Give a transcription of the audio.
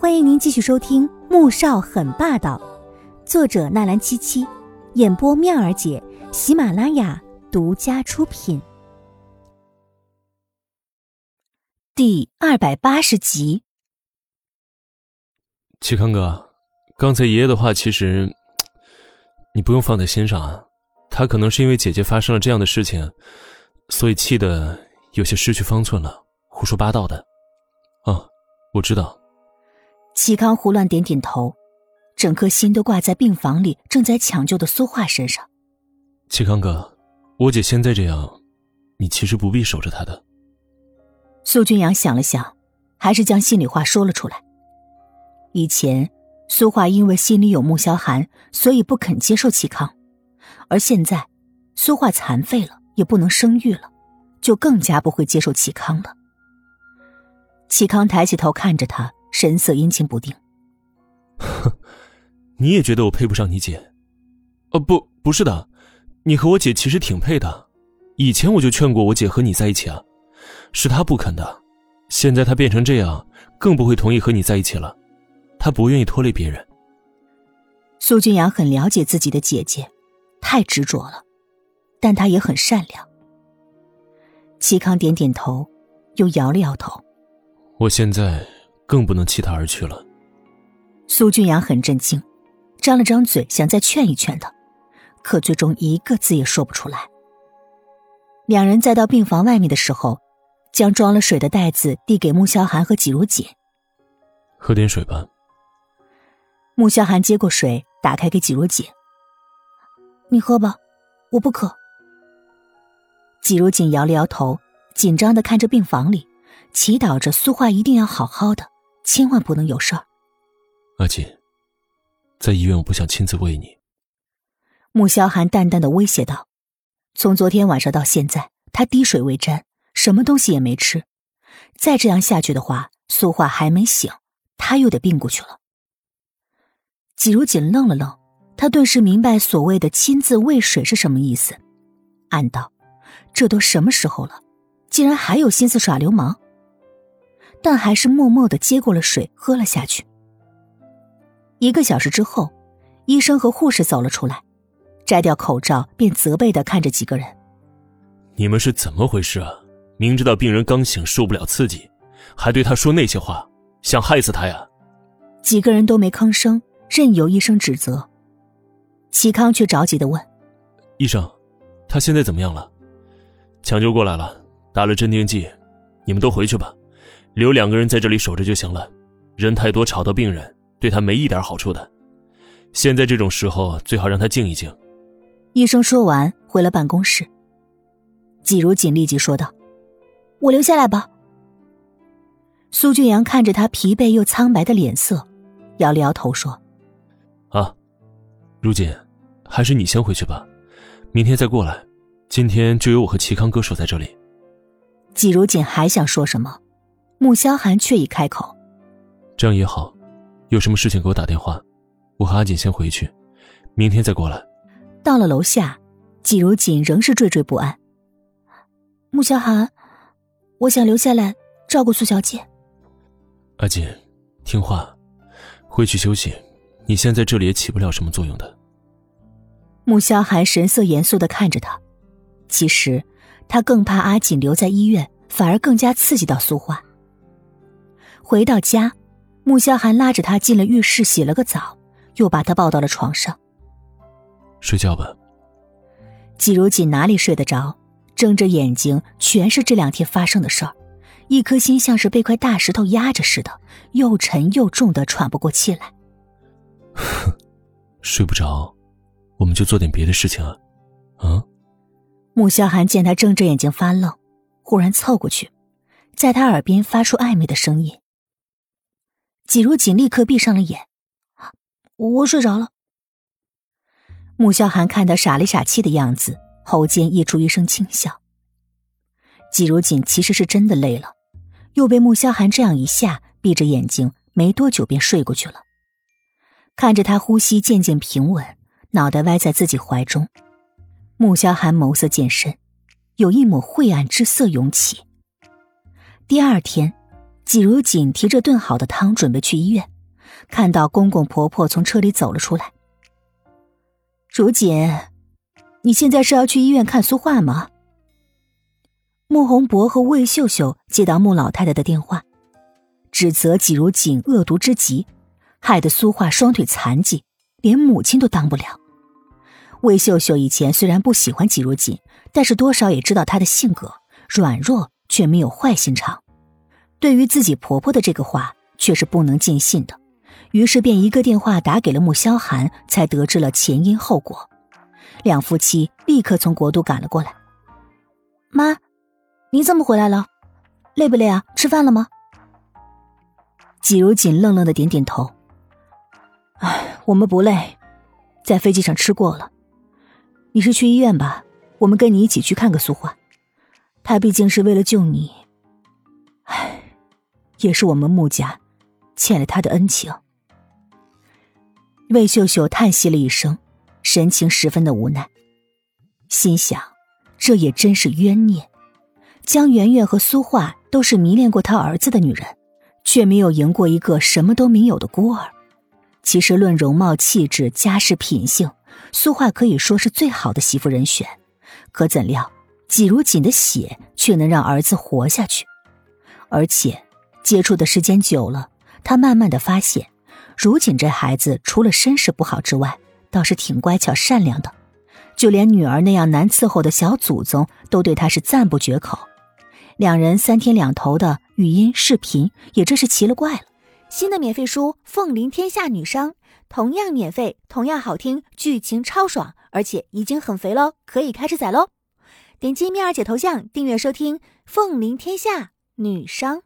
欢迎您继续收听《穆少很霸道》，作者纳兰七七，演播妙儿姐，喜马拉雅独家出品，第二百八十集。齐康哥，刚才爷爷的话，其实你不用放在心上啊。他可能是因为姐姐发生了这样的事情，所以气得有些失去方寸了，胡说八道的。啊，我知道。齐康胡乱点点头，整颗心都挂在病房里正在抢救的苏画身上。齐康哥，我姐现在这样，你其实不必守着她的。苏君阳想了想，还是将心里话说了出来。以前，苏画因为心里有穆萧寒，所以不肯接受齐康，而现在，苏画残废了，也不能生育了，就更加不会接受齐康了。齐康抬起头看着他。神色阴晴不定。哼，你也觉得我配不上你姐？哦，不，不是的，你和我姐其实挺配的。以前我就劝过我姐和你在一起啊，是她不肯的。现在她变成这样，更不会同意和你在一起了。她不愿意拖累别人。苏君阳很了解自己的姐姐，太执着了，但她也很善良。齐康点点头，又摇了摇头。我现在。更不能弃他而去了。苏俊阳很震惊，张了张嘴想再劝一劝他，可最终一个字也说不出来。两人再到病房外面的时候，将装了水的袋子递给穆萧寒和季如锦。喝点水吧。穆萧寒接过水，打开给季如锦。你喝吧，我不渴。季如锦摇了摇头，紧张的看着病房里，祈祷着苏画一定要好好的。千万不能有事儿，阿锦，在医院我不想亲自喂你。穆萧寒淡淡的威胁道：“从昨天晚上到现在，他滴水未沾，什么东西也没吃。再这样下去的话，苏画还没醒，他又得病过去了。”季如锦愣了愣，他顿时明白所谓的亲自喂水是什么意思，暗道：“这都什么时候了，竟然还有心思耍流氓。”但还是默默的接过了水，喝了下去。一个小时之后，医生和护士走了出来，摘掉口罩，便责备的看着几个人：“你们是怎么回事啊？明知道病人刚醒，受不了刺激，还对他说那些话，想害死他呀？”几个人都没吭声，任由医生指责。齐康却着急的问：“医生，他现在怎么样了？抢救过来了，打了镇定剂，你们都回去吧。”留两个人在这里守着就行了，人太多吵到病人，对他没一点好处的。现在这种时候，最好让他静一静。医生说完，回了办公室。季如锦立即说道：“我留下来吧。”苏俊阳看着他疲惫又苍白的脸色，摇了摇头说：“啊，如锦，还是你先回去吧，明天再过来。今天就由我和齐康哥守在这里。”季如锦还想说什么。穆萧寒却已开口：“这样也好，有什么事情给我打电话，我和阿锦先回去，明天再过来。”到了楼下，季如锦仍是惴惴不安。穆萧寒，我想留下来照顾苏小姐。阿锦，听话，回去休息。你现在这里也起不了什么作用的。穆萧寒神色严肃的看着他，其实他更怕阿锦留在医院，反而更加刺激到苏焕。回到家，穆萧寒拉着他进了浴室，洗了个澡，又把他抱到了床上。睡觉吧。季如锦哪里睡得着，睁着眼睛全是这两天发生的事儿，一颗心像是被块大石头压着似的，又沉又重的喘不过气来。睡不着，我们就做点别的事情啊，啊？穆萧寒见他睁着眼睛发愣，忽然凑过去，在他耳边发出暧昧的声音。季如锦立刻闭上了眼，我睡着了。穆萧寒看他傻里傻气的样子，喉间溢出一声轻笑。季如锦其实是真的累了，又被穆萧寒这样一下，闭着眼睛，没多久便睡过去了。看着他呼吸渐渐平稳，脑袋歪在自己怀中，穆萧寒眸色渐深，有一抹晦暗之色涌起。第二天。季如锦提着炖好的汤准备去医院，看到公公婆婆从车里走了出来。如锦，你现在是要去医院看苏画吗？穆宏博和魏秀秀接到穆老太太的电话，指责季如锦恶毒之极，害得苏画双腿残疾，连母亲都当不了。魏秀秀以前虽然不喜欢季如锦，但是多少也知道她的性格软弱，却没有坏心肠。对于自己婆婆的这个话，却是不能尽信的，于是便一个电话打给了穆萧寒，才得知了前因后果。两夫妻立刻从国都赶了过来。妈，你怎么回来了？累不累啊？吃饭了吗？季如锦愣愣的点点头。哎，我们不累，在飞机上吃过了。你是去医院吧？我们跟你一起去看个苏画。他毕竟是为了救你。唉。也是我们穆家欠了他的恩情。魏秀秀叹息了一声，神情十分的无奈，心想：这也真是冤孽。江媛媛和苏画都是迷恋过他儿子的女人，却没有赢过一个什么都没有的孤儿。其实论容貌、气质、家世、品性，苏画可以说是最好的媳妇人选。可怎料，季如锦的血却能让儿子活下去，而且。接触的时间久了，他慢慢的发现，如锦这孩子除了身世不好之外，倒是挺乖巧善良的，就连女儿那样难伺候的小祖宗都对他是赞不绝口。两人三天两头的语音视频，也真是奇了怪了。新的免费书《凤临天下女商》，同样免费，同样好听，剧情超爽，而且已经很肥喽，可以开始宰喽！点击蜜儿姐头像订阅收听《凤临天下女商》。